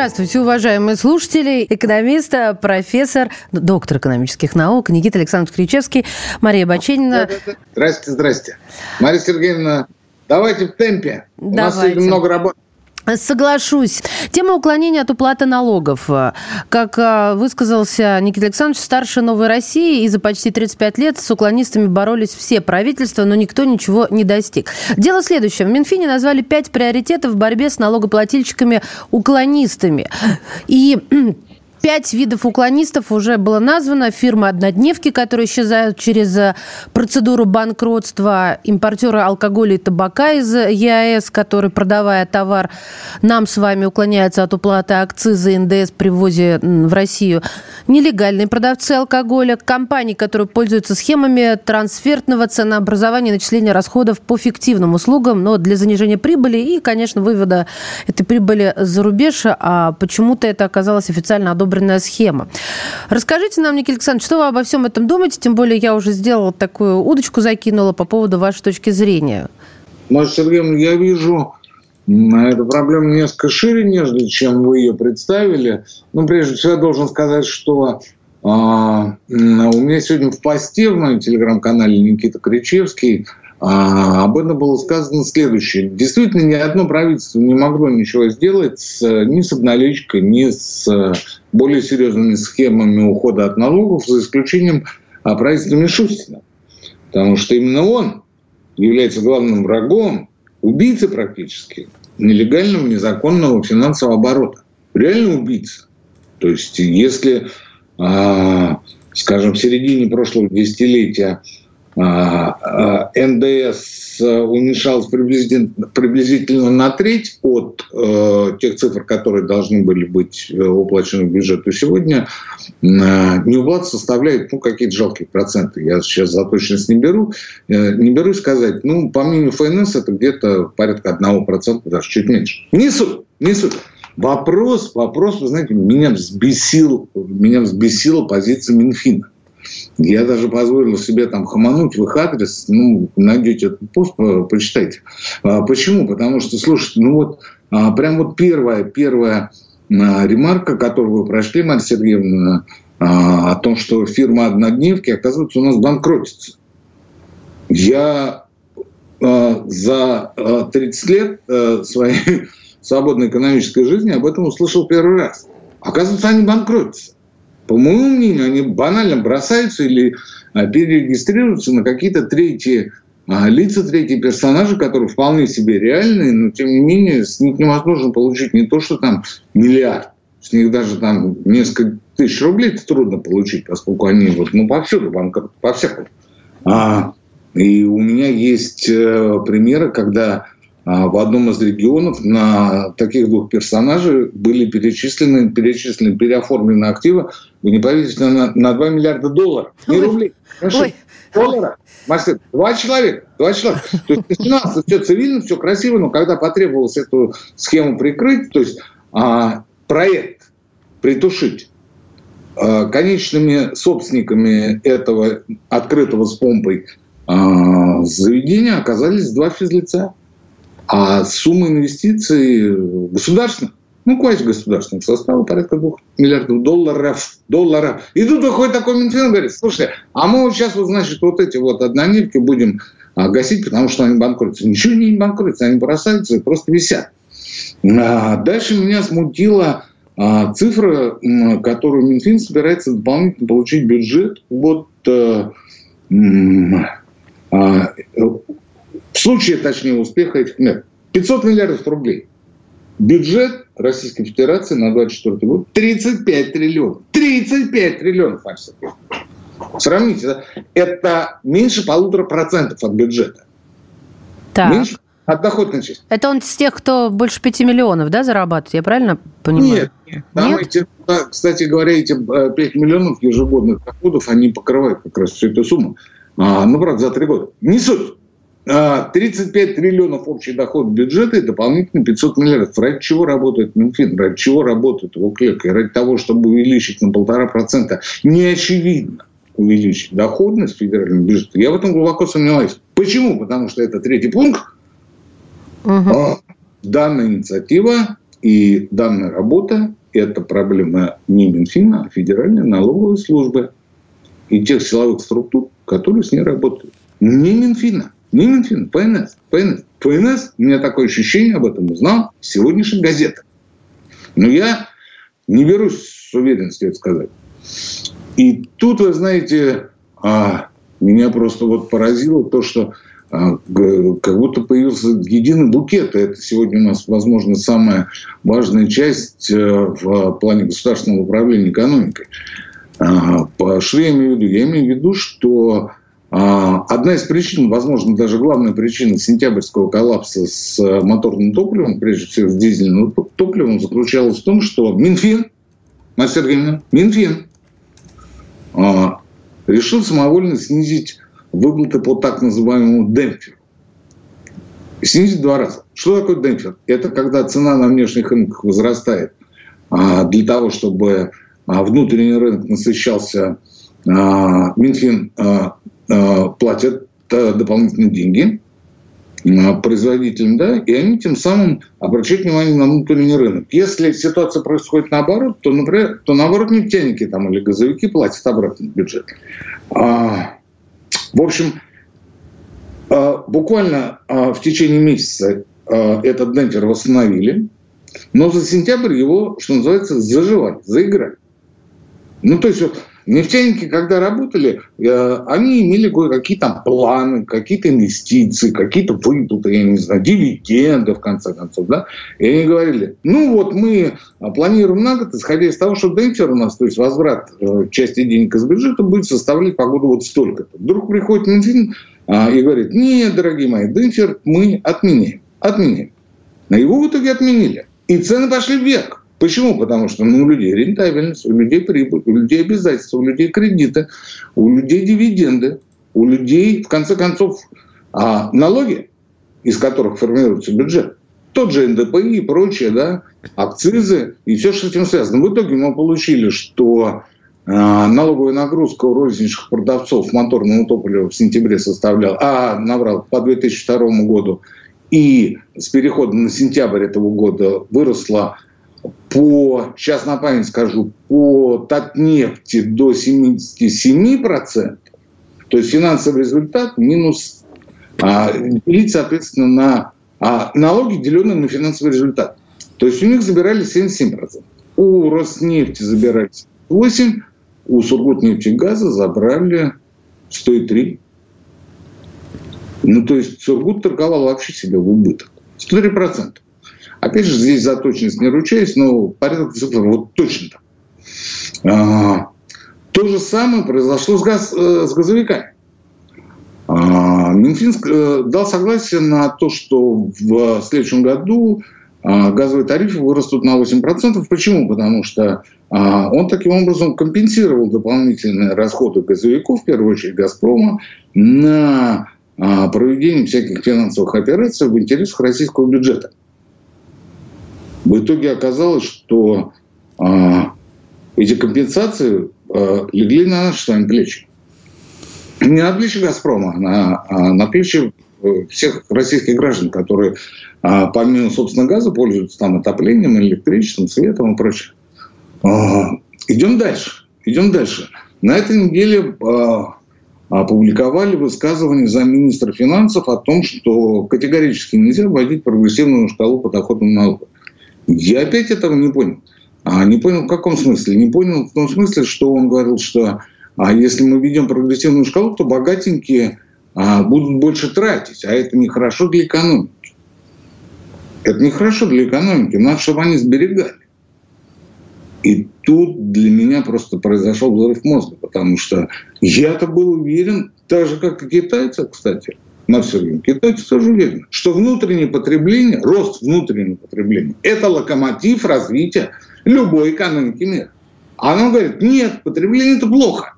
Здравствуйте, уважаемые слушатели. Экономист, профессор, доктор экономических наук Никита Александрович Кричевский, Мария Баченина. Здрасте, здрасте. Мария Сергеевна, давайте в темпе. Давайте. У нас много работы. Соглашусь. Тема уклонения от уплаты налогов. Как а, высказался Никита Александрович, старше Новой России, и за почти 35 лет с уклонистами боролись все правительства, но никто ничего не достиг. Дело следующее. В Минфине назвали пять приоритетов в борьбе с налогоплательщиками-уклонистами. И Пять видов уклонистов уже было названо. Фирмы однодневки, которые исчезают через э, процедуру банкротства. Импортеры алкоголя и табака из ЕАЭС, которые, продавая товар, нам с вами уклоняются от уплаты акциза НДС при ввозе в Россию. Нелегальные продавцы алкоголя. Компании, которые пользуются схемами трансфертного ценообразования и начисления расходов по фиктивным услугам, но для занижения прибыли и, конечно, вывода этой прибыли за рубеж. А почему-то это оказалось официально одобрено выбранная схема. Расскажите нам, Никита Александрович, что вы обо всем этом думаете? Тем более я уже сделала такую удочку, закинула по поводу вашей точки зрения. Может, Сергей, я вижу эту проблему несколько шире, нежели чем вы ее представили. Ну, прежде всего, я должен сказать, что а, у меня сегодня в посте в моем телеграм-канале Никита Кричевский а, об этом было сказано следующее. Действительно, ни одно правительство не могло ничего сделать с, ни с обналичкой, ни с более серьезными схемами ухода от налогов, за исключением а, правительства Мишустина. Потому что именно он является главным врагом, убийцей практически, нелегального, незаконного финансового оборота. Реально убийца. То есть, если, а, скажем, в середине прошлого десятилетия НДС уменьшалось приблизительно, приблизительно на треть от э, тех цифр, которые должны были быть э, уплачены в бюджет, то сегодня э, неуплата составляет ну, какие-то жалкие проценты. Я сейчас за точность не беру. Э, не берусь сказать. Ну, по мнению ФНС, это где-то порядка 1%, даже чуть меньше. Не суть, не суть. Вопрос, вопрос, вы знаете, меня взбесил, меня взбесила позиция Минфина. Я даже позволил себе там хамануть в их адрес. Ну, найдете этот пост, почитайте. А, почему? Потому что, слушайте, ну вот а, прям вот первая, первая а, ремарка, которую вы прошли, Марья Сергеевна, о том, что фирма «Однодневки», оказывается, у нас банкротится. Я за 30 лет своей свободной экономической жизни об этом услышал первый раз. Оказывается, они банкротятся по моему мнению, они банально бросаются или а, перерегистрируются на какие-то третьи а, лица, третьи персонажи, которые вполне себе реальные, но тем не менее с них невозможно получить не то, что там миллиард, с них даже там несколько тысяч рублей трудно получить, поскольку они вот, ну, повсюду, банкрот, по всякому. А, и у меня есть э, примеры, когда в одном из регионов на таких двух персонажей были перечислены, перечислены переоформлены активы, вы не поверите, на, на 2 миллиарда долларов. Не Ой. рублей. Ой. Доллара. Максим, два человека. Два человека. То есть финансово все цивильно, все красиво, но когда потребовалось эту схему прикрыть, то есть а, проект притушить, а, конечными собственниками этого открытого с помпой а, заведения оказались два физлица. А сумма инвестиций государственных, ну, квазигосударственных состава порядка 2 миллиардов долларов. долларов. И тут выходит такой Минфин и говорит, слушай, а мы вот сейчас, вот, значит, вот эти вот однонивки будем а, гасить, потому что они банкротятся. Ничего не банкротятся, они бросаются и просто висят. А дальше меня смутила а, цифра, которую Минфин собирается дополнительно получить бюджет. Вот а, а, в случае, точнее, успеха этих мер. 500 миллиардов рублей. Бюджет Российской Федерации на 2024 год 35 триллионов. 35 триллионов, Альса. Сравните, да? это меньше полутора процентов от бюджета. Так. Меньше от доходной части. Это он с тех, кто больше 5 миллионов, да, зарабатывает, я правильно понимаю? Нет, Там Нет? эти, кстати говоря, эти 5 э, миллионов ежегодных доходов, они покрывают как раз всю эту сумму. А, ну, правда, за три года. Не суть. 35 а, триллионов общий доход бюджета и дополнительно 500 миллиардов. Ради чего работает Минфин? Ради чего работает его клетка? И ради того, чтобы увеличить на полтора процента, не очевидно увеличить доходность федерального бюджета. Я в этом глубоко сомневаюсь. Почему? Потому что это третий пункт. Угу. Данная инициатива и данная работа – это проблема не Минфина, а Федеральной налоговой службы и тех силовых структур, которые с ней работают. Не Минфина. Минфин, ПНС. ПНС. ПНС, у меня такое ощущение, об этом узнал в сегодняшних газетах. Но я не берусь с уверенностью это сказать. И тут, вы знаете, а, меня просто вот поразило то, что а, как будто появился единый букет. Это сегодня у нас, возможно, самая важная часть э, в плане государственного управления экономикой. А, что я имею в виду? Я имею в виду, что одна из причин, возможно, даже главная причина сентябрьского коллапса с моторным топливом, прежде всего с дизельным топливом, заключалась в том, что Минфин, Мария Сергеевна, Минфин а, решил самовольно снизить выплаты по так называемому демпферу. Снизить два раза. Что такое демпфер? Это когда цена на внешних рынках возрастает а, для того, чтобы внутренний рынок насыщался Минфин Э, платят э, дополнительные деньги производителям, да, и они тем самым обращают внимание на внутренний рынок. Если ситуация происходит наоборот, то, например, то наоборот нефтяники там или газовики платят обратно в бюджет. А, в общем, буквально в течение месяца этот демпфер восстановили, но за сентябрь его, что называется, заживали, заиграли. Ну, то есть вот Нефтяники, когда работали, э, они имели кое-какие там планы, какие-то инвестиции, какие-то выплаты, я не знаю, дивиденды, в конце концов, да. И они говорили, ну вот мы планируем на год, исходя из того, что демпфер у нас, то есть возврат э, части денег из бюджета будет составлять по году вот столько-то. Вдруг приходит Минфин а, и говорит, нет, дорогие мои, демпфер мы отменяем. Отменяем. На его в итоге отменили. И цены пошли вверх. Почему? Потому что ну, у людей рентабельность, у людей прибыль, у людей обязательства, у людей кредиты, у людей дивиденды, у людей, в конце концов, а, налоги, из которых формируется бюджет. Тот же НДПИ и прочее, да, акцизы и все, что с этим связано. В итоге мы получили, что а, налоговая нагрузка у розничных продавцов моторного топлива в сентябре составляла, а, набрал, по 2002 году, и с переходом на сентябрь этого года выросла по, сейчас на память скажу, по Татнефти до 77%, то есть финансовый результат минус, а, делить, соответственно, на а, налоги, деленные на финансовый результат. То есть у них забирали 77%. У Роснефти забирали 8%, у Сургутнефтегаза забрали 103%. Ну, то есть Сургут торговал вообще себе в убыток. 103%. Опять же, здесь за точность не ручаюсь, но порядок вот точно так. То же самое произошло с, газ, э, с газовиками. А, Минфин э, дал согласие на то, что в следующем году а, газовые тарифы вырастут на 8%. Почему? Потому что а, он таким образом компенсировал дополнительные расходы газовиков, в первую очередь «Газпрома», на проведение всяких финансовых операций в интересах российского бюджета. В итоге оказалось, что а, эти компенсации а, легли на наши с вами плечи. Не на плечи «Газпрома», а на, а на плечи э, всех российских граждан, которые а, помимо, собственно, газа пользуются там отоплением, электричеством, светом и прочее. Идем дальше. Идем дальше. На этой неделе опубликовали высказывание замминистра финансов о том, что категорически нельзя вводить прогрессивную шкалу подоходного налога. Я опять этого не понял. А не понял в каком смысле? Не понял в том смысле, что он говорил, что а если мы ведем прогрессивную шкалу, то богатенькие а, будут больше тратить, а это нехорошо для экономики. Это нехорошо для экономики, надо, чтобы они сберегали. И тут для меня просто произошел взрыв мозга, потому что я-то был уверен, так же, как и китайцы, кстати, на все время. Китайцы тоже что внутреннее потребление, рост внутреннего потребления – это локомотив развития любой экономики мира. А она говорит, нет, потребление это плохо.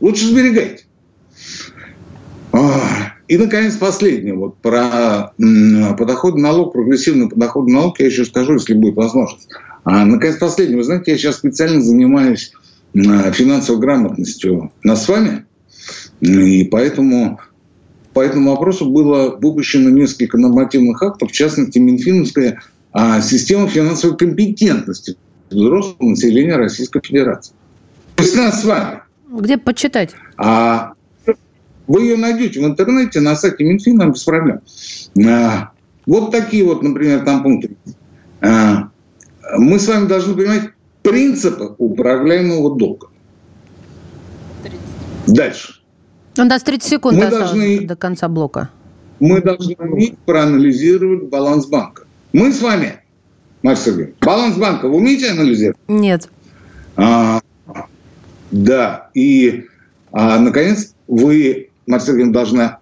Лучше сберегайте. И, наконец, последнее. Вот про подоходный налог, прогрессивный подоходный налог я еще скажу, если будет возможность. А, наконец, последнее. Вы знаете, я сейчас специально занимаюсь финансовой грамотностью нас с вами. И поэтому по этому вопросу было выпущено несколько нормативных актов, в частности, Минфиновская а, система финансовой компетентности взрослого населения Российской Федерации. То есть нас с вами. Где почитать? А, вы ее найдете в интернете на сайте Минфина без проблем. А, вот такие вот, например, там пункты. А, мы с вами должны понимать принципы управляемого долга. Дальше. У нас 30 секунд мы должны, до конца блока. Мы должны уметь проанализировать баланс банка. Мы с вами, Марк Сергеевич, баланс банка вы умеете анализировать? Нет. А, да. И, а, наконец, вы, Марк Сергеевич, должны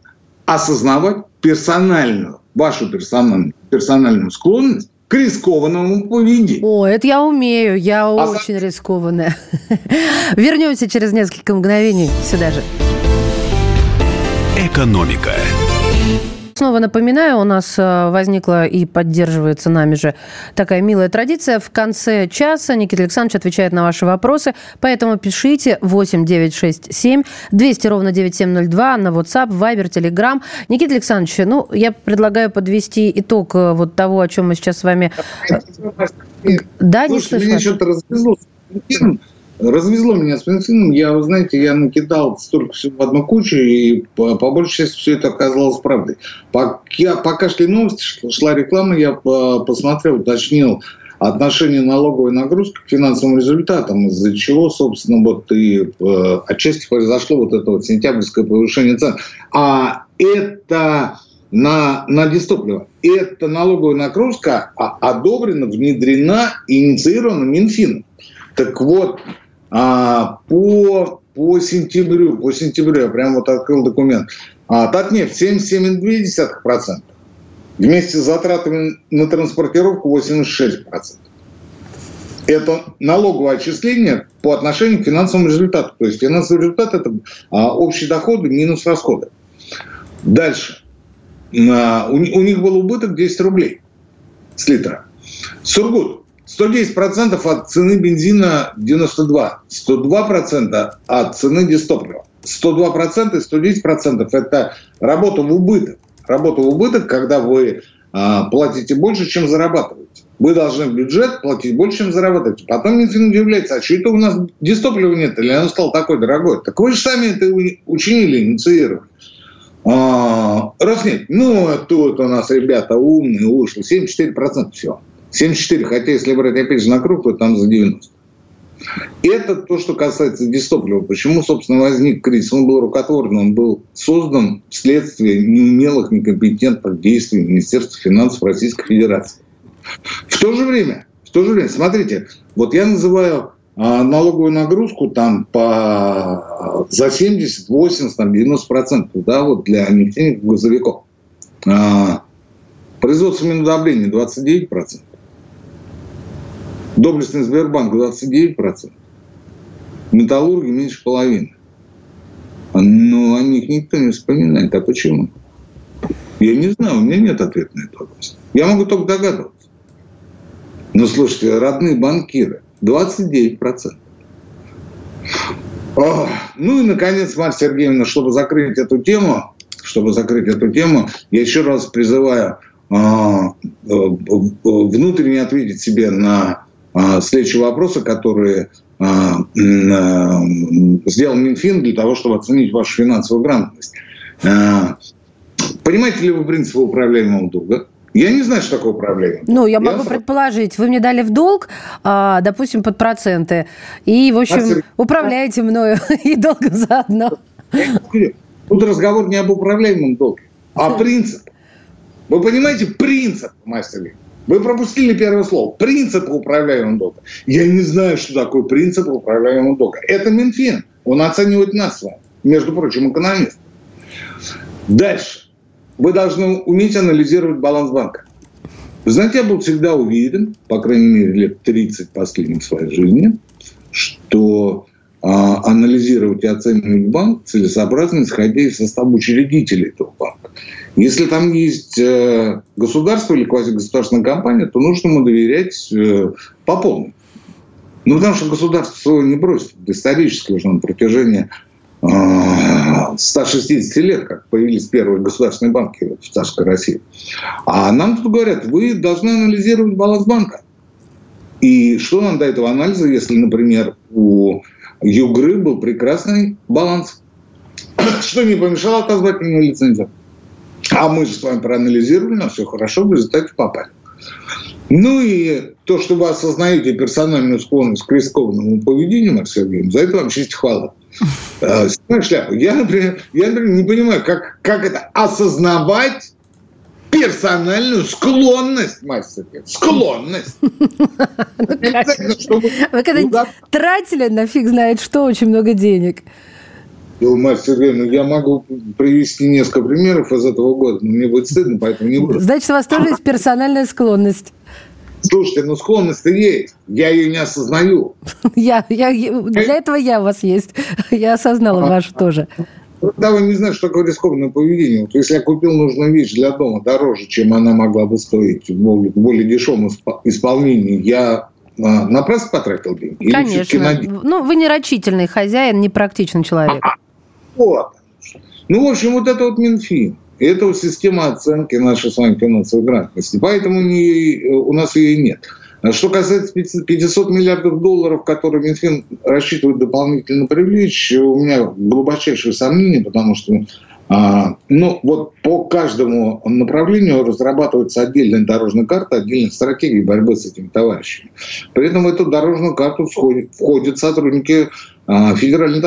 осознавать персональную, вашу персональную, персональную склонность к рискованному поведению. О, это я умею, я а очень за... рискованная. Вернемся через несколько мгновений сюда же. Экономика. Снова напоминаю, у нас э, возникла и поддерживается нами же такая милая традиция. В конце часа Никита Александрович отвечает на ваши вопросы, поэтому пишите 8 9 6 7 200 ровно 9702 на WhatsApp, Viber, Telegram. Никита Александрович, ну, я предлагаю подвести итог э, вот того, о чем мы сейчас с вами... Да, не слышу. Меня что-то развезло развезло меня с бензином. Я, вы знаете, я накидал столько всего в одну кучу, и по, по большей части все это оказалось правдой. Пока, пока шли новости, шла реклама, я посмотрел, уточнил отношение налоговой нагрузки к финансовым результатам, из-за чего, собственно, вот и э, отчасти произошло вот это вот сентябрьское повышение цен. А это на, на дистопливо. Эта налоговая нагрузка одобрена, внедрена инициирована Минфином. Так вот, а, по, по сентябрю, по сентябрю, я прямо вот открыл документ, а, Татнефть 77,2%. Вместе с затратами на транспортировку 86%. Это налоговое отчисление по отношению к финансовому результату. То есть финансовый результат – это а, общие доходы минус расходы. Дальше. А, у, у них был убыток 10 рублей с литра. Сургут 110% от цены бензина 92, 102% от цены дистоплива. 102% и 110% это работа в убыток. Работа в убыток, когда вы а, платите больше, чем зарабатываете. Вы должны в бюджет платить больше, чем зарабатываете. Потом Минфин удивляется, а что это у нас дистоплива нет, или оно стало такой дорогой? Так вы же сами это учинили, инициировали. А, Роснефть, ну, тут у нас ребята умные, ушли, 74% все. 74, хотя если брать опять же на круг, то там за 90. Это то, что касается дистоплива. Почему, собственно, возник кризис? Он был рукотворным, он был создан вследствие неумелых, некомпетентных действий Министерства финансов Российской Федерации. В то же время, в то же время, смотрите, вот я называю а, налоговую нагрузку там по, за 70, 80, там 90 процентов, да, вот для нефтяников, газовиков. А, производство минудобрения 29 процентов. Доблестный Сбербанк 29%. Металлурги меньше половины. Но о них никто не вспоминает. А почему? Я не знаю, у меня нет ответа на этот вопрос. Я могу только догадываться. Но слушайте, родные банкиры 29%. О, ну и, наконец, Марья Сергеевна, чтобы закрыть эту тему, чтобы закрыть эту тему, я еще раз призываю а, э, внутренне ответить себе на а, следующие вопросы, которые а, а, сделал Минфин для того, чтобы оценить вашу финансовую грамотность. Понимаете ли вы принципы управляемого долга? Я не знаю, что такое управление. Ну, я, я могу сразу... предположить. Вы мне дали в долг, допустим, под проценты, и, в общем, а, управляете мною и долгом заодно. Тут разговор не об управляемом долге, а принцип. Вы понимаете принцип, мастер вы пропустили первое слово. Принцип управляемого долга. Я не знаю, что такое принцип управляемого долга. Это Минфин. Он оценивает нас с вами. Между прочим, экономист. Дальше. Вы должны уметь анализировать баланс банка. Вы знаете, я был всегда уверен, по крайней мере, лет 30 последних своей жизни, что а, анализировать и оценивать банк целесообразно, исходя из состава учредителей этого банка. Если там есть э, государство или квазигосударственная компания, то нужно ему доверять э, по полной. Ну, потому что государство не бросит. Исторически уже на протяжении 160 а, лет, как появились первые государственные банки в царской России. А нам тут говорят, вы должны анализировать баланс банка. И что нам до этого анализа, если, например, у Югры был прекрасный баланс, что не помешало отозвать мне лицензию. А мы же с вами проанализировали, нам все хорошо, в результате попали. Ну и то, что вы осознаете персональную склонность к рискованному поведению, Марк Сергеевич, за это вам честь хвала. Э, снимаю шляпу. Я, например, я, например, не понимаю, как, как это осознавать персональную склонность, мастер. Склонность. Вы когда тратили на фиг знает что очень много денег. Мастер ну я могу привести несколько примеров из этого года, но мне будет стыдно, поэтому не буду. Значит, у вас тоже есть персональная склонность. Слушайте, ну склонность-то есть. Я ее не осознаю. Я, я, для этого я у вас есть. Я осознала вашу тоже. Да, вы не знаете, что такое рискованное поведение. Вот если я купил нужную вещь для дома дороже, чем она могла бы стоить в более дешевом исполнении, я а, напрасно потратил деньги? Конечно. Ну, вы не рачительный хозяин, не практичный человек. Вот. Ну, в общем, вот это вот Минфин. Это вот система оценки нашей с вами финансовой грамотности. Поэтому не, у нас ее нет. Что касается 500 миллиардов долларов, которые Минфин рассчитывает дополнительно привлечь, у меня глубочайшие сомнения, потому что а, ну, вот по каждому направлению разрабатывается отдельная дорожная карта, отдельная стратегия борьбы с этими товарищами. При этом в эту дорожную карту входят, входят сотрудники а, Федеральной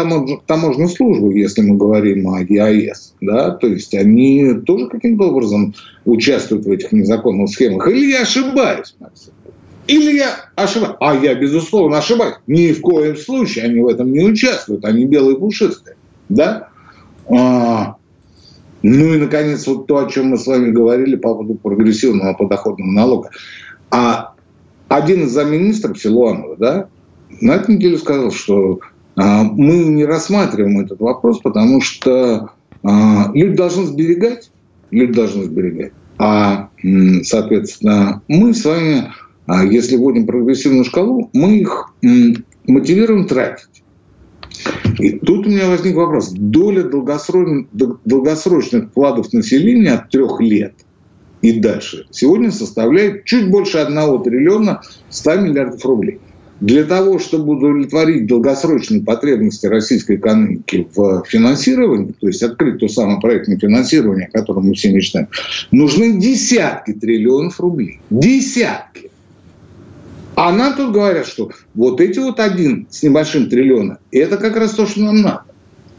таможенной службы, если мы говорим о ЕАЭС. Да? То есть они тоже каким-то образом участвуют в этих незаконных схемах. Или я ошибаюсь, Максим? Или я ошибаюсь? А я, безусловно, ошибаюсь. Ни в коем случае они в этом не участвуют. Они белые пушистые. Да? А, ну и, наконец, вот то, о чем мы с вами говорили по поводу прогрессивного подоходного налога. А один из замминистров Силуанова, да, на этой неделе сказал, что мы не рассматриваем этот вопрос, потому что а, люди должны сберегать, люди должны сберегать. А, соответственно, мы с вами, а, если вводим прогрессивную шкалу, мы их мотивируем тратить. И тут у меня возник вопрос. Доля долгосрочных вкладов населения от трех лет и дальше сегодня составляет чуть больше 1 триллиона 100 миллиардов рублей. Для того, чтобы удовлетворить долгосрочные потребности российской экономики в финансировании, то есть открыть то самое проектное финансирование, о котором мы все мечтаем, нужны десятки триллионов рублей. Десятки. А нам тут говорят, что вот эти вот один с небольшим триллиона, это как раз то, что нам надо.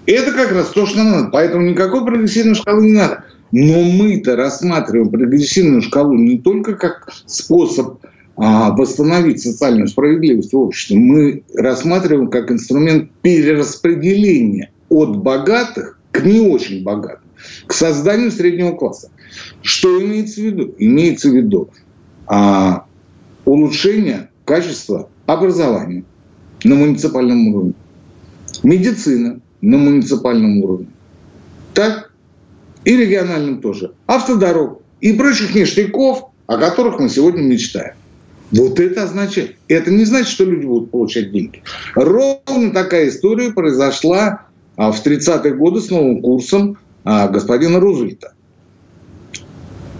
Это как раз то, что нам надо. Поэтому никакой прогрессивной шкалы не надо. Но мы-то рассматриваем прогрессивную шкалу не только как способ восстановить социальную справедливость в обществе, мы рассматриваем как инструмент перераспределения от богатых к не очень богатым, к созданию среднего класса. Что имеется в виду? Имеется в виду а, улучшение качество образования на муниципальном уровне, медицина на муниципальном уровне, так и региональном тоже, автодорог и прочих ништяков, о которых мы сегодня мечтаем. Вот это означает. Это не значит, что люди будут получать деньги. Ровно такая история произошла а, в 30-е годы с новым курсом а, господина Рузвельта.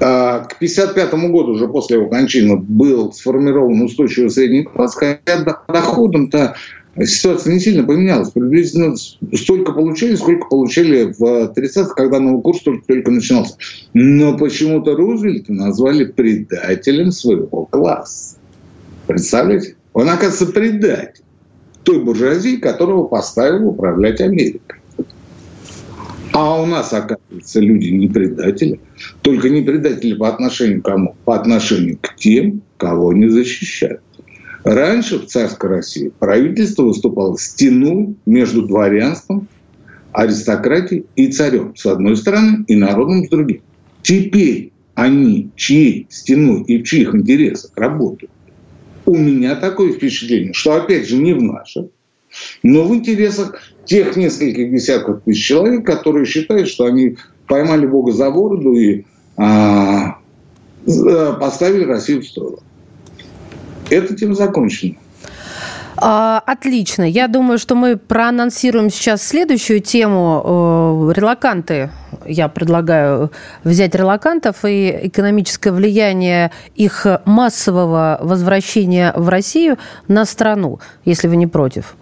А, к 1955 году, уже после его кончины, был сформирован устойчивый средний класс, хотя доходом-то ситуация не сильно поменялась. Приблизительно столько получили, сколько получили в 30-х, когда новый курс только, только начинался. Но почему-то Рузвельта назвали предателем своего класса. Представляете? Он, оказывается, предатель той буржуазии, которого поставил управлять Америкой. А у нас, оказывается, люди не предатели. Только не предатели по отношению к кому? По отношению к тем, кого не защищают. Раньше в царской России правительство выступало стеной между дворянством, аристократией и царем с одной стороны и народом с другой. Теперь они чьей стеной и в чьих интересах работают. У меня такое впечатление, что опять же не в наших, но в интересах тех нескольких десятков тысяч человек, которые считают, что они поймали Бога за бороду и а, поставили Россию в сторону. Это тем закончено. А, отлично. Я думаю, что мы проанонсируем сейчас следующую тему. Э, релаканты. Я предлагаю взять релакантов и экономическое влияние их массового возвращения в Россию на страну, если вы не против.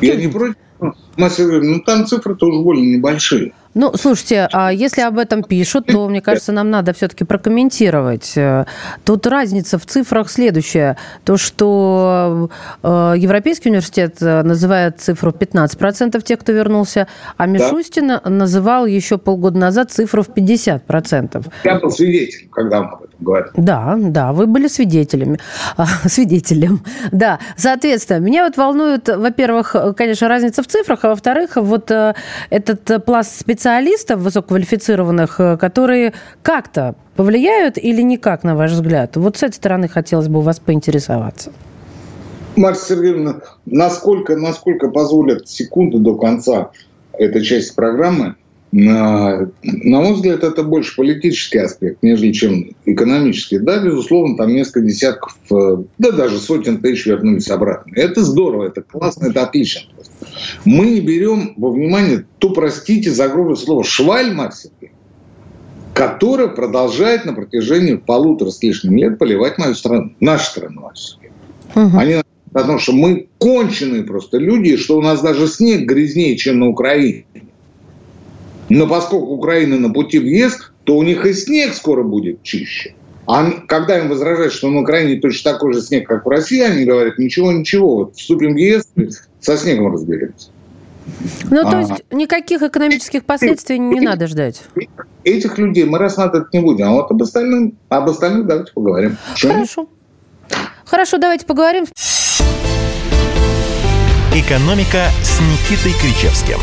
Я не против. Ну, там цифры тоже более небольшие. Ну, слушайте, а если об этом пишут, то, мне кажется, нам надо все-таки прокомментировать. Тут разница в цифрах следующая. То, что э, Европейский университет называет цифру 15% тех, кто вернулся, а Мишустин да. называл еще полгода назад цифру в 50%. Я был свидетелем, когда мы говорили. Да, да, вы были свидетелями. А, свидетелем, да. Соответственно, меня вот волнует, во-первых, конечно, разница в цифрах, а во-вторых, вот э, этот пласт специалистов, высококвалифицированных, э, которые как-то повлияют или никак, на ваш взгляд? Вот с этой стороны хотелось бы у вас поинтересоваться. Марья Сергеевна, насколько, насколько позволят секунды до конца этой части программы, на, мой взгляд, это больше политический аспект, нежели чем экономический. Да, безусловно, там несколько десятков, э, да даже сотен тысяч вернулись обратно. Это здорово, это классно, это отлично. Мы не берем во внимание ту, простите за грубое слово, шваль Максимки, которая продолжает на протяжении полутора с лишним лет поливать мою страну, нашу страну Максимки. Угу. Они потому что мы конченые просто люди, что у нас даже снег грязнее, чем на Украине. Но поскольку Украина на пути в ЕС, то у них и снег скоро будет чище. А когда им возражают, что на Украине точно такой же снег, как в России, они говорят, ничего, ничего, вот вступим в ЕС, со снегом разберемся. Ну, то а. есть никаких экономических последствий не надо ждать. Этих людей мы рассматривать не будем. А вот об остальном, об остальных давайте поговорим. Хорошо. Хорошо, давайте поговорим. Экономика с Никитой Кричевским.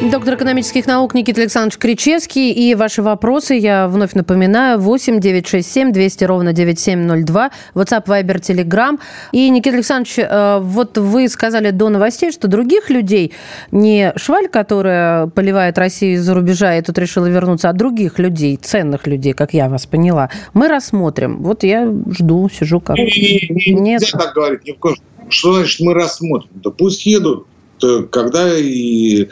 Доктор экономических наук Никита Александрович Кричевский. И ваши вопросы, я вновь напоминаю, 8 967 200 ровно 9702, WhatsApp, Viber, Telegram. И, Никита Александрович, э, вот вы сказали до новостей, что других людей, не шваль, которая поливает Россию из-за рубежа и тут решила вернуться, а других людей, ценных людей, как я вас поняла, мы рассмотрим. Вот я жду, сижу как... Нет. Нельзя так говорить, ни в коем Что значит мы рассмотрим? Да пусть едут, когда и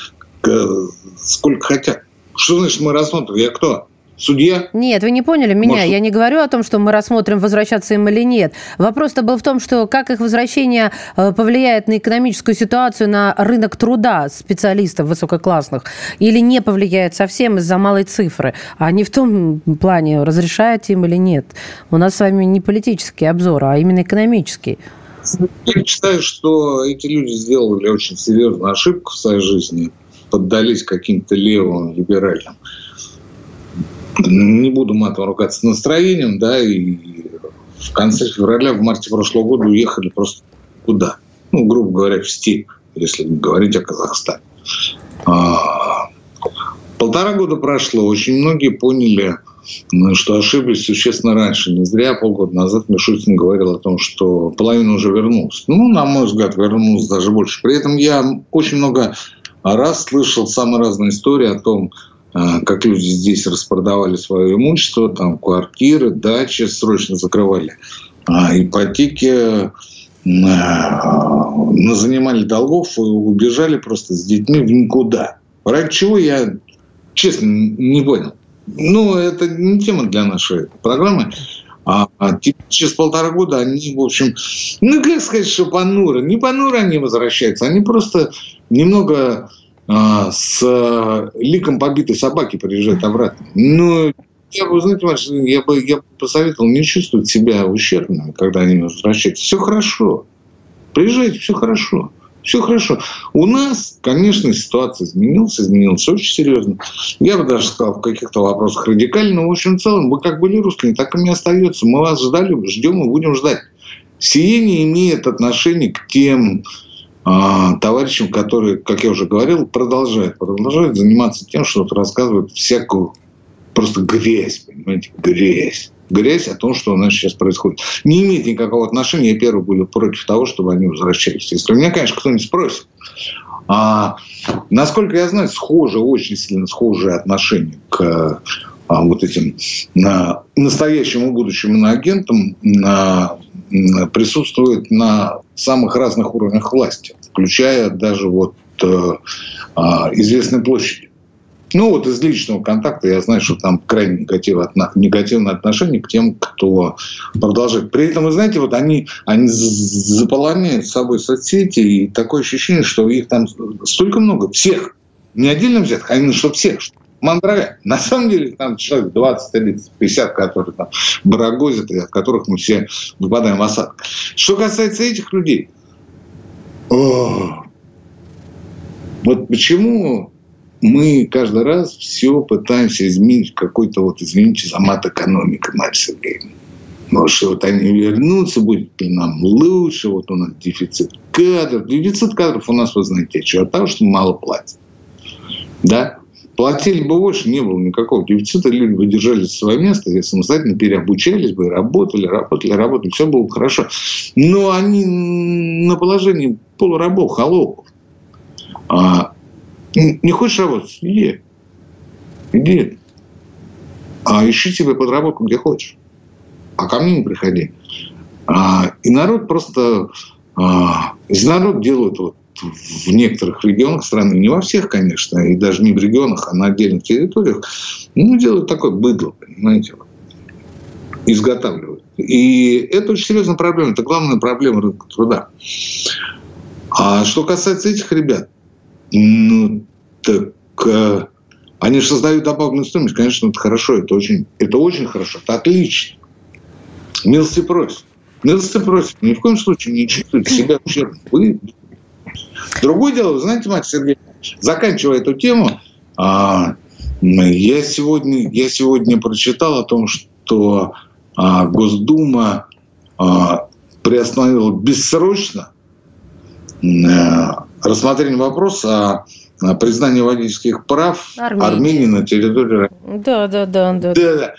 сколько хотят. Что значит мы рассмотрим? Я кто? Судья? Нет, вы не поняли меня. Может... Я не говорю о том, что мы рассмотрим, возвращаться им или нет. Вопрос-то был в том, что как их возвращение э, повлияет на экономическую ситуацию, на рынок труда специалистов высококлассных, или не повлияет совсем из-за малой цифры, а не в том плане, разрешает им или нет. У нас с вами не политический обзор, а именно экономический. Я считаю, что эти люди сделали очень серьезную ошибку в своей жизни – поддались каким-то левым либеральным, не буду матом ругаться, настроением, да, и в конце февраля, в марте прошлого года уехали просто куда? Ну, грубо говоря, в степь, если говорить о Казахстане. А, полтора года прошло, очень многие поняли, ну, что ошиблись существенно раньше. Не зря полгода назад Мишустин говорил о том, что половина уже вернулась. Ну, на мой взгляд, вернулась даже больше. При этом я очень много а раз слышал самые разные истории о том, а, как люди здесь распродавали свое имущество, там квартиры, дачи срочно закрывали, а ипотеки занимали долгов и убежали просто с детьми в никуда. Ради чего я, честно, не понял. Ну, это не тема для нашей программы. А, а через полтора года они, в общем, ну, как сказать, что понуро. Не понуро они возвращаются, они просто немного а, с э, ликом побитой собаки приезжают обратно. Но я бы, знаете, Маш, я бы, я посоветовал не чувствовать себя ущербно, когда они возвращаются. Все хорошо. Приезжайте, все хорошо. Все хорошо. У нас, конечно, ситуация изменилась, изменилась очень серьезно. Я бы даже сказал, в каких-то вопросах радикально, но в общем в целом вы как были русскими, так и не остается. Мы вас ждали, ждем и будем ждать. Сие не имеет отношения к тем а, товарищам, которые, как я уже говорил, продолжают, продолжают заниматься тем, что вот рассказывают всякую просто грязь, понимаете, грязь. Грязь о том, что у нас сейчас происходит. Не имеет никакого отношения, я первый буду против того, чтобы они возвращались. Если меня, конечно, кто-нибудь спросит, а, насколько я знаю, схожие, очень сильно схожие отношения к а, вот этим на, настоящим и будущим иноагентам на, присутствует на самых разных уровнях власти, включая даже вот э, э, известной площади. Ну, вот из личного контакта я знаю, что там крайне негативное, негативное отношение к тем, кто продолжает. При этом, вы знаете, вот они, они заполоняют собой соцсети, и такое ощущение, что их там столько много, всех, не отдельно взятых, а именно что всех, что Мандрага. На самом деле там человек 20, 30, 50, которые там барагозят, и от которых мы все выпадаем в осадок. Что касается этих людей, о, вот почему мы каждый раз все пытаемся изменить какой-то вот, извините, за мат экономика, Марья Сергеевна. Может, вот они вернутся, будет нам лучше, вот у нас дефицит кадров. Дефицит кадров у нас, вы знаете, что? От того, что мало платят. Да? Платили бы больше, не было никакого дефицита, люди бы держали свое место, и самостоятельно переобучались бы, работали, работали, работали, все было хорошо. Но они на положении полурабов, холопов. А, не хочешь работать? Иди. Иди. А ищи себе подработку, где хочешь. А ко мне не приходи. А, и народ просто... А, из народ делают вот в некоторых регионах страны, не во всех, конечно, и даже не в регионах, а на отдельных территориях, ну, делают такое быдло, понимаете, изготавливают. И это очень серьезная проблема, это главная проблема рынка труда. А что касается этих ребят, ну, так э, они же создают добавленную стоимость, конечно, это хорошо, это очень, это очень хорошо, это отлично. Милости просит. Милости просит. Ни в коем случае не чувствуйте себя ущербным. Вы Другое дело, вы знаете, Макс Сергеевич, заканчивая эту тему, а, я сегодня, я сегодня прочитал о том, что а, Госдума а, приостановила бессрочно э, рассмотрение вопроса о признании водительских прав Армении, Армении на территории Да, да, да. да. да, да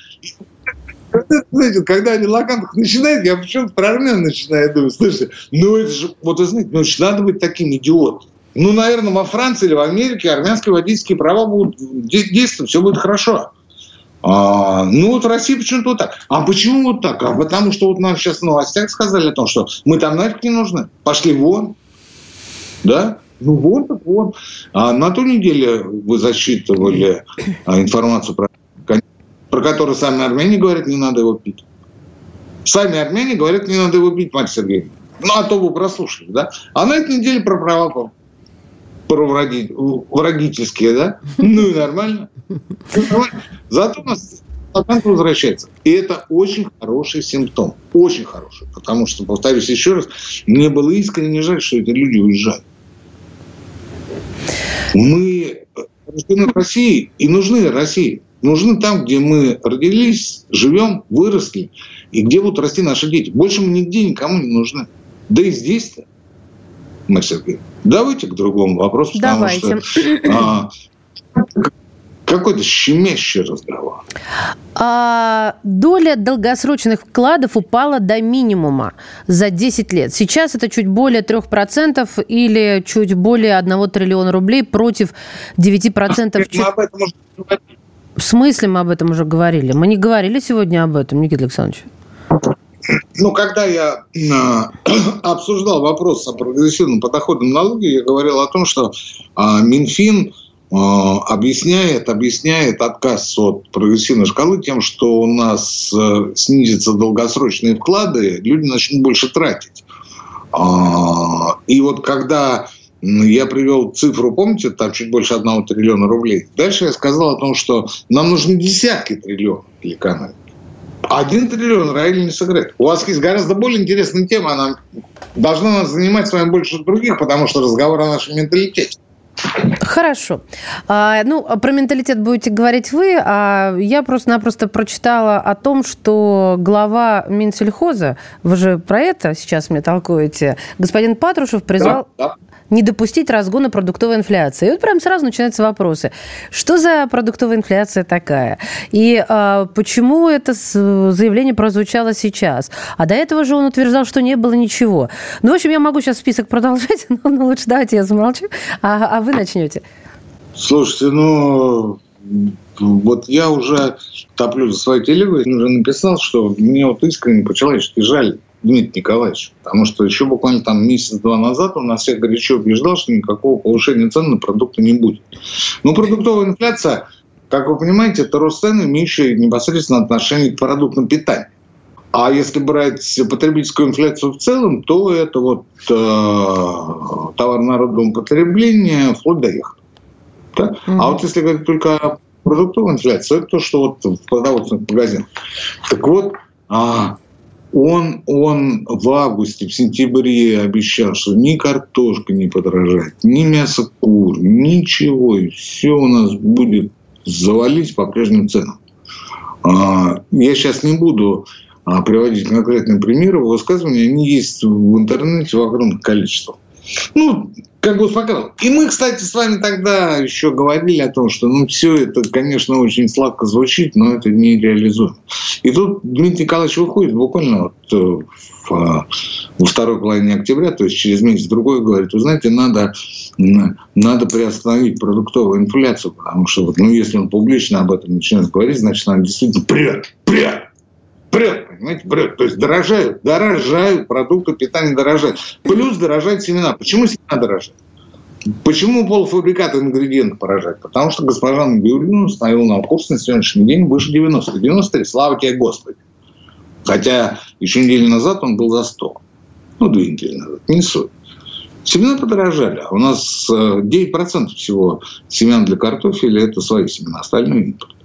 знаете, когда они Лакантов начинают, я почему-то про армян начинаю думать, слушайте, ну это же, вот вы знаете, ну надо быть таким идиотом. Ну, наверное, во Франции или в Америке армянские водительские права будут действовать, все будет хорошо. А, ну, вот в России почему-то вот так. А почему вот так? А потому что вот нам сейчас в новостях сказали о том, что мы там нафиг не нужны. Пошли вон. Да? Ну, вон так вон. А на ту неделю вы засчитывали а, информацию про про который сами армяне говорят, не надо его пить. Сами армяне говорят, не надо его бить, мать Сергеевна. Ну, а то вы прослушали, да? А на этой неделе про права про врагительские, да? Ну и нормально. Зато у нас Атанка возвращается. И это очень хороший симптом. Очень хороший. Потому что, повторюсь еще раз, мне было искренне не жаль, что эти люди уезжают. Мы рождены в России и нужны России нужны там, где мы родились, живем, выросли, и где будут расти наши дети. Больше мы нигде никому не нужны. Да и здесь-то, Сергеевна. Давайте к другому вопросу. Давайте. Что, а, какой-то щемящий разговор. А, доля долгосрочных вкладов упала до минимума за 10 лет. Сейчас это чуть более 3% или чуть более 1 триллиона рублей против 9%. Мы об этом уже в смысле мы об этом уже говорили? Мы не говорили сегодня об этом, Никита Александрович. Ну, когда я э, обсуждал вопрос о прогрессивном подоходном налоге, я говорил о том, что э, Минфин э, объясняет, объясняет отказ от прогрессивной шкалы тем, что у нас снизятся долгосрочные вклады, люди начнут больше тратить. И вот когда я привел цифру, помните, там чуть больше одного триллиона рублей. Дальше я сказал о том, что нам нужны десятки триллионов для экономики. Один триллион реально не сыграет. У вас есть гораздо более интересная тема, она должна нас занимать с вами больше других, потому что разговор о нашем менталитете. Хорошо. А, ну, про менталитет будете говорить вы, а я просто-напросто прочитала о том, что глава Минсельхоза, вы же про это сейчас мне толкуете, господин Патрушев призвал... Да, да не допустить разгона продуктовой инфляции. И вот прям сразу начинаются вопросы. Что за продуктовая инфляция такая? И а, почему это заявление прозвучало сейчас? А до этого же он утверждал, что не было ничего. Ну, в общем, я могу сейчас список продолжать, но, но лучше давайте я замолчу, а, а вы начнете. Слушайте, ну, вот я уже топлю за свою телегу, уже написал, что мне вот искренне по-человечески жаль Дмитрий Николаевич. Потому что еще буквально там месяц-два назад он нас всех горячо убеждал, что никакого повышения цен на продукты не будет. Но продуктовая инфляция, как вы понимаете, это рост цен, имеющий непосредственно отношение к продуктам питания. А если брать потребительскую инфляцию в целом, то это вот э, товар народного потребления вплоть до яхт. Да? Mm-hmm. А вот если говорить только о продуктовой инфляции, это то, что вот в продовольственных магазинах. Так вот, а, он, он в августе, в сентябре обещал, что ни картошка не подорожает, ни мясо кур, ничего. И все у нас будет завалить по прежним ценам. А, я сейчас не буду приводить конкретные примеры, высказывания, они есть в интернете в огромных количествах. Ну, как бы успокаивал. И мы, кстати, с вами тогда еще говорили о том, что ну, все это, конечно, очень сладко звучит, но это не реализуемо. И тут Дмитрий Николаевич выходит буквально вот э, в, э, во второй половине октября, то есть через месяц-другой, говорит, вы знаете, надо, надо приостановить продуктовую инфляцию, потому что ну, если он публично об этом начинает говорить, значит, она действительно прет, прет, прет, понимаете, прет. То есть дорожают, дорожают, продукты питания дорожают. Плюс дорожают семена. Почему семена дорожают? Почему полуфабрикаты ингредиенты поражают? Потому что госпожа Набиулина установила нам курс на сегодняшний день выше 90. 93, слава тебе, Господи. Хотя еще неделю назад он был за 100. Ну, две недели назад, не суть. Семена подорожали. А у нас 9% э, всего семян для картофеля – это свои семена, остальные импорт.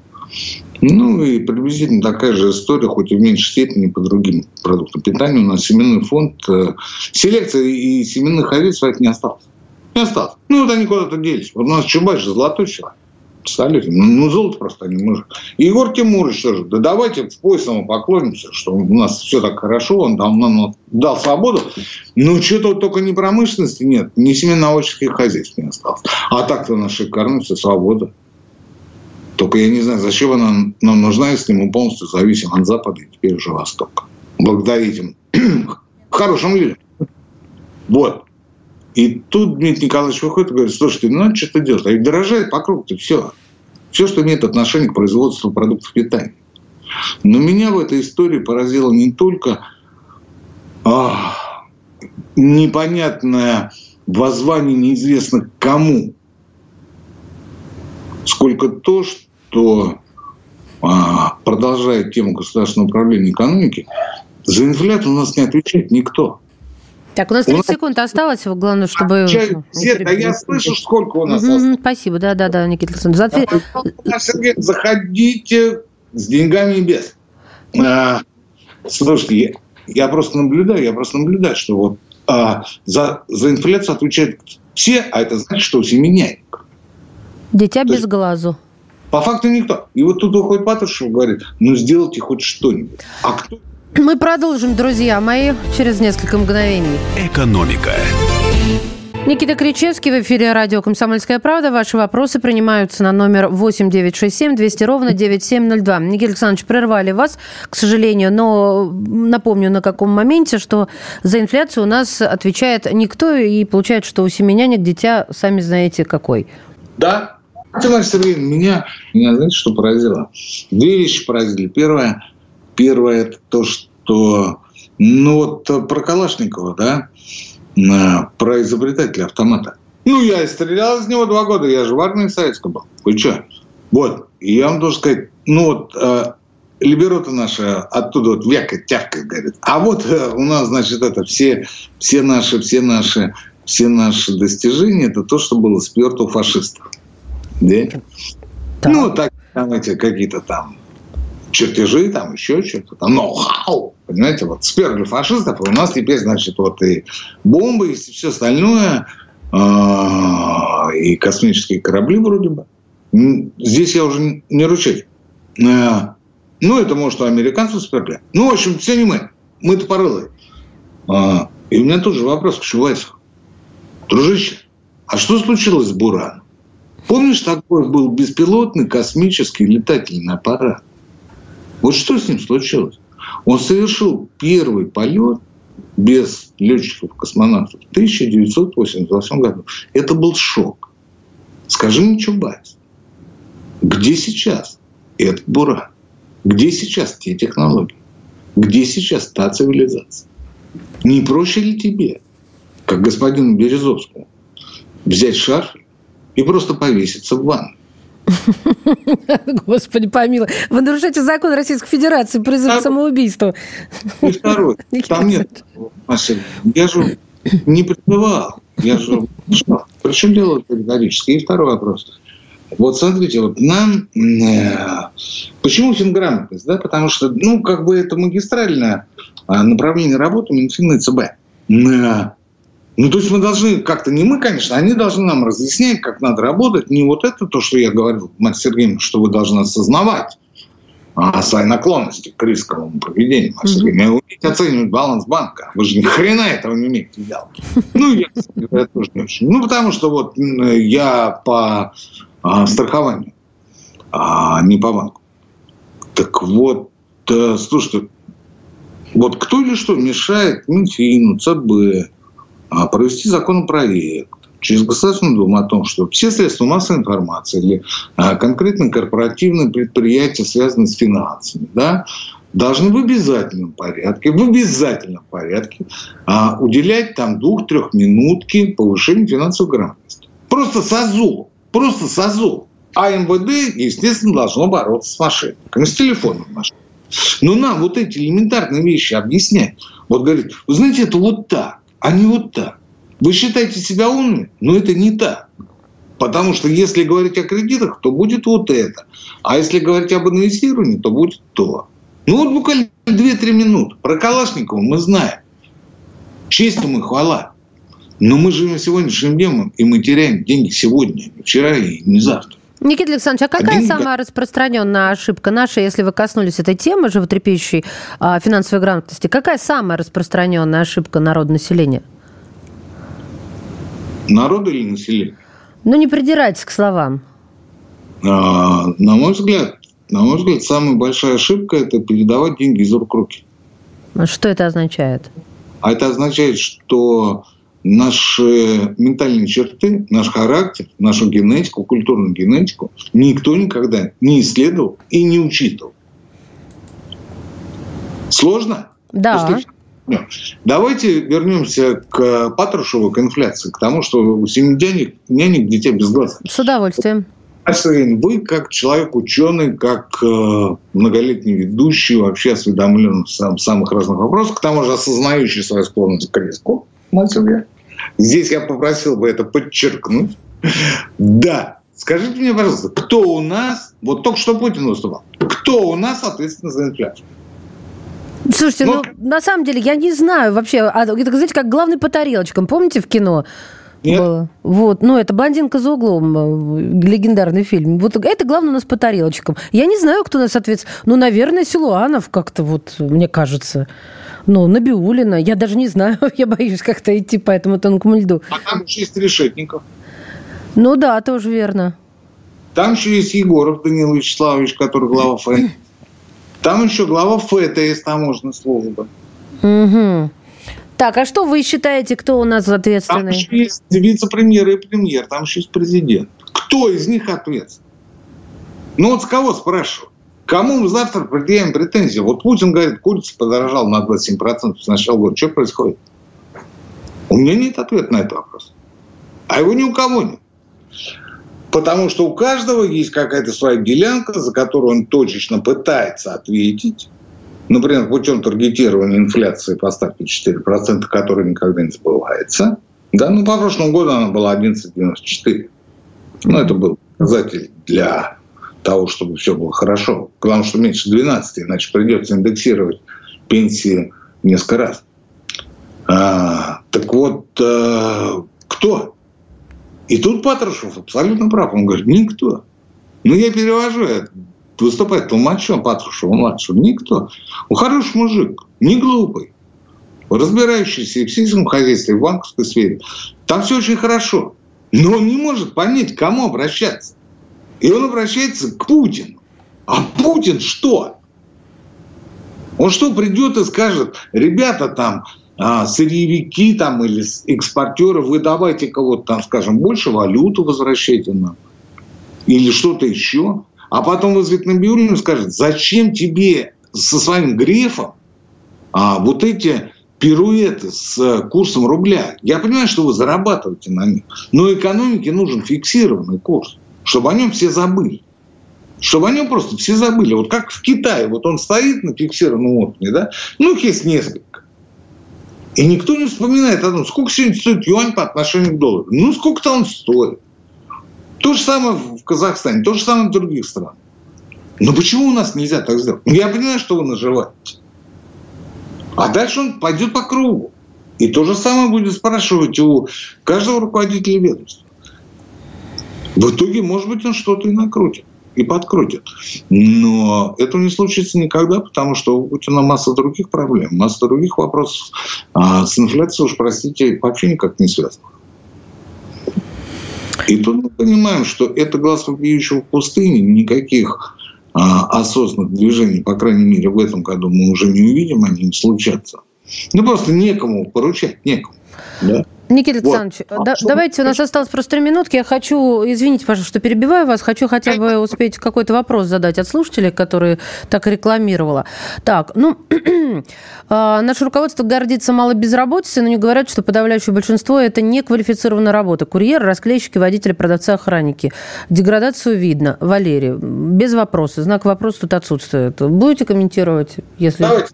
Ну и приблизительно такая же история, хоть и в меньшей степени по другим продуктам питания. У нас семенной фонд, э, селекция и семенных овец своих не осталось. Не осталось. Ну вот они куда-то делись. Вот у нас Чубайс же золотой человек. Представляете? Ну, ну, золото просто не может. Егор Тимурович тоже. Да давайте в пояс ему поклонимся, что у нас все так хорошо, он там нам дал свободу. Но что-то только не промышленности нет, ни семенно-овощных хозяйств не осталось. А так-то наша кормится свобода. Только я не знаю, зачем она нам нужна, если мы полностью зависим от Запада и теперь уже Востока. Благодаря этим хорошим людям. Вот. И тут Дмитрий Николаевич выходит и говорит, слушайте, ну надо что-то делать. А ведь дорожает по кругу все. Все, что имеет отношение к производству продуктов питания. Но меня в этой истории поразило не только а, непонятное воззвание неизвестно кому, сколько то, что кто а, продолжает тему государственного управления экономики, за инфляцию у нас не отвечает никто. Так, у нас 30 у секунд осталось, главное, чтобы... Свет, а я слышу, сколько у нас осталось. Спасибо, да-да-да, Никита Александрович. Сергей, заходите с деньгами и без. А, слушайте, я, я просто наблюдаю, я просто наблюдаю, что вот а, за, за инфляцию отвечают все, а это значит, что все меняет. Дитя То без глазу. По факту никто. И вот тут выходит Патрушев говорит, ну сделайте хоть что-нибудь. А кто? Мы продолжим, друзья мои, через несколько мгновений. Экономика. Никита Кричевский в эфире радио «Комсомольская правда». Ваши вопросы принимаются на номер 8 967 200 ровно 9702. Никита Александрович, прервали вас, к сожалению, но напомню на каком моменте, что за инфляцию у нас отвечает никто, и получается, что у семеняник дитя, сами знаете, какой. Да, Тимур Сергеевич, меня, меня, знаете, что поразило? Две вещи поразили. Первое, первое это то, что ну вот про Калашникова, да, про изобретателя автомата. Ну, я и стрелял из него два года, я же в армии советской был. Вы что? Вот, и я вам должен сказать, ну вот, э, либерота наша оттуда вот вякает, тявкает, говорит. А вот э, у нас, значит, это все, все наши, все наши, все наши достижения, это то, что было сперто у фашистов. Да? Да. Ну, так, там эти какие-то там чертежи, там еще что-то, там ноу-хау, понимаете, вот сперли фашистов, и у нас теперь, значит, вот и бомбы, и все остальное, и космические корабли вроде бы. Здесь я уже не ручаюсь. Э, ну, это может у американцев сперли. Ну, в общем, все не мы. Мы тупорылые. А, и у меня тоже вопрос к Шувайцу. Дружище, а что случилось с Бураном? Помнишь, такой был беспилотный космический летательный аппарат? Вот что с ним случилось? Он совершил первый полет без летчиков-космонавтов в 1988 году. Это был шок. Скажи мне, Чубайс, где сейчас этот Буран? Где сейчас те технологии? Где сейчас та цивилизация? Не проще ли тебе, как господину Березовскому, взять шарф и просто повеситься в ванну? Господи, помилуй. Вы нарушаете закон Российской Федерации, призыв к самоубийству. И второй. Там нет, я же не призывал. Я же... Причем дело категорически. И второй вопрос. Вот смотрите, вот нам... Э, почему финграмотность? Да? Потому что, ну, как бы это магистральное а, направление работы Минфина и ЦБ. Ну, то есть мы должны как-то, не мы, конечно, они должны нам разъяснять, как надо работать. Не вот это то, что я говорил, Марья Сергеевна, что вы должны осознавать а, свои наклонности к рисковому поведению. Марья Сергеевна, уметь оценивать баланс банка. Вы же ни хрена этого не умеете делать. Ну, я, я тоже не очень. Ну, потому что вот я по а, страхованию, а не по банку. Так вот, э, слушайте, вот кто или что мешает Минфину, ЦБ а, провести законопроект через Государственную Думу о том, что все средства массовой информации или а, конкретно корпоративные предприятия, связанные с финансами, да, должны в обязательном порядке, в обязательном порядке а, уделять там двух-трех минутки повышению финансовой грамотности. Просто с азу, просто с азу. А МВД, естественно, должно бороться с мошенниками, с телефонным мошенником. Но нам вот эти элементарные вещи объяснять. Вот говорит, вы знаете, это вот так, а не вот так. Вы считаете себя умным, но это не так. Потому что если говорить о кредитах, то будет вот это. А если говорить об инвестировании, то будет то. Ну вот буквально 2-3 минуты. Про Калашникова мы знаем. Честь ему и хвала. Но мы живем сегодняшним днем, и мы теряем деньги сегодня, вчера и не завтра. Никита Александрович, а какая Один... самая распространенная ошибка наша, если вы коснулись этой темы животрепещущей а, финансовой грамотности, какая самая распространенная ошибка народа населения? Народа или населения? Ну, не придирайтесь к словам. А, на мой взгляд, на мой взгляд, самая большая ошибка – это передавать деньги из рук в руки. А что это означает? А это означает, что наши ментальные черты, наш характер, нашу генетику, культурную генетику никто никогда не исследовал и не учитывал. Сложно? Да. Давайте вернемся к Патрушеву, к инфляции, к тому, что у семи нянек, дитя без глаз. С удовольствием. Вы как человек ученый, как э, многолетний ведущий, вообще осведомлен в самых разных вопросах, к тому же осознающий свою склонность к риску, Здесь я попросил бы это подчеркнуть. Да, скажите мне, пожалуйста, кто у нас, вот только что Путин выступал, кто у нас ответственен за инфляцию? Слушайте, ну, ну на самом деле я не знаю вообще, а, это, знаете, как главный по тарелочкам, помните в кино? Нет. Было. Вот, ну, это «Блондинка за углом», э, легендарный фильм. Вот это главное у нас по тарелочкам. Я не знаю, кто у нас ответственен. Ну, наверное, Силуанов как-то вот, мне кажется. Ну, Набиулина. Я даже не знаю, я боюсь как-то идти по этому тонкому льду. А там еще есть Решетников. Ну да, тоже верно. Там еще есть Егоров Данил Вячеславович, который глава ФЭ. Там еще глава ФТС таможенной службы. Угу. Так, а что вы считаете, кто у нас ответственный? Там еще есть вице-премьер и премьер, там еще есть президент. Кто из них ответственный? Ну вот с кого спрашиваю? Кому мы завтра предъявим претензии? Вот Путин говорит, курица подорожала на 27% с начала года. Что происходит? У меня нет ответа на этот вопрос. А его ни у кого нет. Потому что у каждого есть какая-то своя делянка, за которую он точечно пытается ответить. Например, путем таргетирования инфляции по ставке 4%, которая никогда не сбывается. Да, ну, по прошлому году она была 11,94. Ну, это был показатель для того, чтобы все было хорошо. Главное, что меньше 12, иначе придется индексировать пенсии несколько раз. А, так вот, а, кто? И тут Патрушев абсолютно прав. Он говорит, никто. Ну, я перевожу, я выступает толмачом Патрушева-младшего. Никто. Он хороший мужик, не глупый, разбирающийся и в сельском хозяйстве, и в банковской сфере. Там все очень хорошо. Но он не может понять, к кому обращаться. И он обращается к Путину. А Путин что? Он что, придет и скажет, ребята там, а, сырьевики там или экспортеры, вы давайте кого-то там, скажем, больше валюту возвращайте нам. Или что-то еще. А потом вызовет Набиуллину и скажет, зачем тебе со своим грефом а, вот эти пируэты с курсом рубля. Я понимаю, что вы зарабатываете на них, но экономике нужен фиксированный курс, чтобы о нем все забыли. Чтобы о нем просто все забыли. Вот как в Китае, вот он стоит на фиксированном уровне, да, ну их есть несколько. И никто не вспоминает о том, сколько сегодня стоит юань по отношению к доллару. Ну, сколько-то он стоит. То же самое в Казахстане, то же самое в других странах. Но почему у нас нельзя так сделать? Ну, я понимаю, что вы наживаете. А дальше он пойдет по кругу. И то же самое будет спрашивать у каждого руководителя ведомства. В итоге, может быть, он что-то и накрутит, и подкрутит. Но это не случится никогда, потому что у Путина масса других проблем, масса других вопросов. А с инфляцией, уж простите, вообще никак не связано. И тут мы понимаем, что это глаз вопиющего в пустыне, никаких а, осознанных движений, по крайней мере, в этом году мы уже не увидим, они не случатся. Ну, просто некому поручать, некому. Да? Никита Александрович, вот. да, давайте, у нас осталось просто три минутки. Я хочу, извините, пожалуйста, что перебиваю вас, хочу хотя бы успеть какой-то вопрос задать от слушателей, которые так рекламировала. Так, ну, а, наше руководство гордится малой безработицей, но не говорят, что подавляющее большинство – это неквалифицированная работа. Курьеры, расклейщики, водители, продавцы, охранники. Деградацию видно. Валерий, без вопроса. Знак вопроса тут отсутствует. Будете комментировать? Если... Давайте.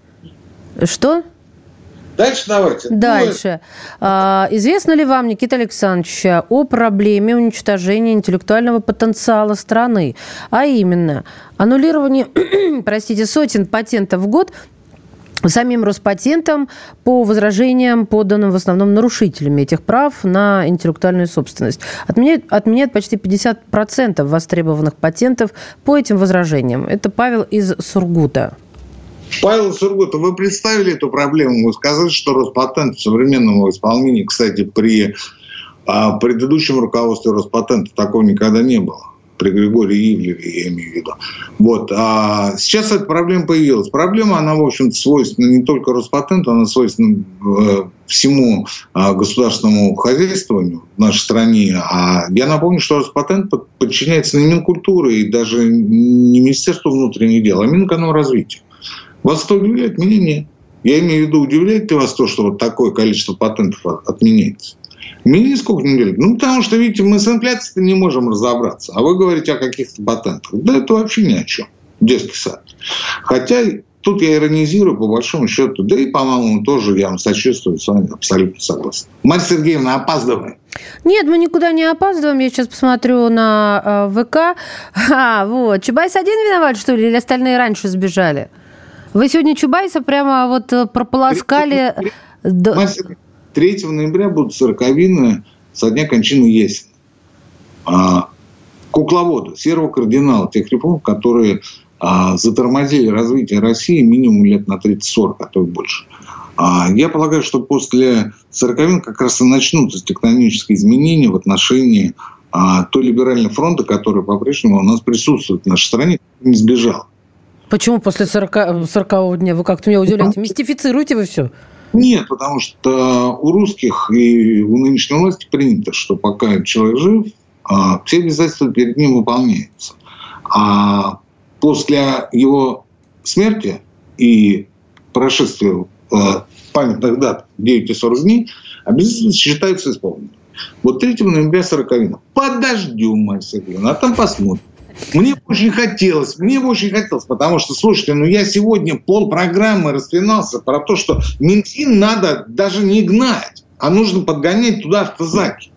Что? Дальше давайте. Дальше. Ну, а, известно ли вам, Никита Александрович, о проблеме уничтожения интеллектуального потенциала страны? А именно, аннулирование, простите, сотен патентов в год самим Роспатентом по возражениям, поданным в основном нарушителями этих прав на интеллектуальную собственность. Отменяет, отменяет почти 50% востребованных патентов по этим возражениям. Это Павел из Сургута. Павел Сургутов, вы представили эту проблему? Вы сказали, что Роспатент в современном исполнении, кстати, при а, предыдущем руководстве Роспатента такого никогда не было. При Григории Ивлеве, я имею в виду. Вот. А сейчас эта проблема появилась. Проблема, она, в общем-то, свойственна не только Роспатенту, она свойственна э, всему а, государственному хозяйствованию в нашей стране. А я напомню, что Роспатент подчиняется не Минкультуре и даже не Министерству внутренних дел, а Минэкономразвитию. Вас это удивляет? Меня нет. Я имею в виду, удивляет ли вас то, что вот такое количество патентов отменяется? Меня нисколько не удивляет. Ну, потому что, видите, мы с инфляцией не можем разобраться. А вы говорите о каких-то патентах. Да это вообще ни о чем. Детский сад. Хотя тут я иронизирую, по большому счету, да и, по-моему, тоже я вам сочувствую, с вами абсолютно согласен. Марья Сергеевна, опаздываем. Нет, мы никуда не опаздываем. Я сейчас посмотрю на э, ВК. А, вот. Чубайс один виноват, что ли? Или остальные раньше сбежали? Вы сегодня Чубайса прямо вот э, прополоскали... 3 ноября будут сороковины со дня кончины Есина. А, кукловода, серого кардинала, тех реформ, которые а, затормозили развитие России минимум лет на 30-40, а то и больше. А, я полагаю, что после сороковин как раз и начнутся тектонические изменения в отношении а, той либеральной фронта, который по-прежнему у нас присутствует в нашей стране, не сбежал. Почему после 40, 40 дня? Вы как-то меня удивляете. Мистифицируете вы все. Нет, потому что у русских и у нынешней власти принято, что пока человек жив, а, все обязательства перед ним выполняются. А после его смерти и прошествия э, памятных дат 9 и 40 дней обязательства считаются исполненными. Вот 3 ноября 40 Подождем, Марья Сергеевна, а там посмотрим. Мне очень хотелось, мне очень хотелось, потому что, слушайте, ну я сегодня пол программы распинался про то, что Минфин надо даже не гнать, а нужно подгонять туда автозаки.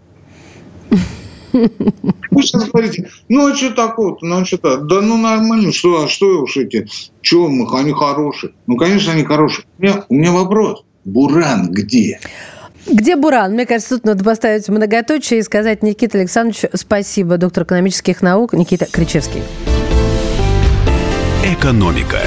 Вы сейчас говорите, ну а что такого-то, ну а что то да ну нормально, что, а что уж эти, что мы, они хорошие. Ну, конечно, они хорошие. У меня, у меня вопрос, Буран где? Где Буран? Мне кажется, тут надо поставить многоточие и сказать Никита Александрович спасибо, доктор экономических наук Никита Кричевский. Экономика.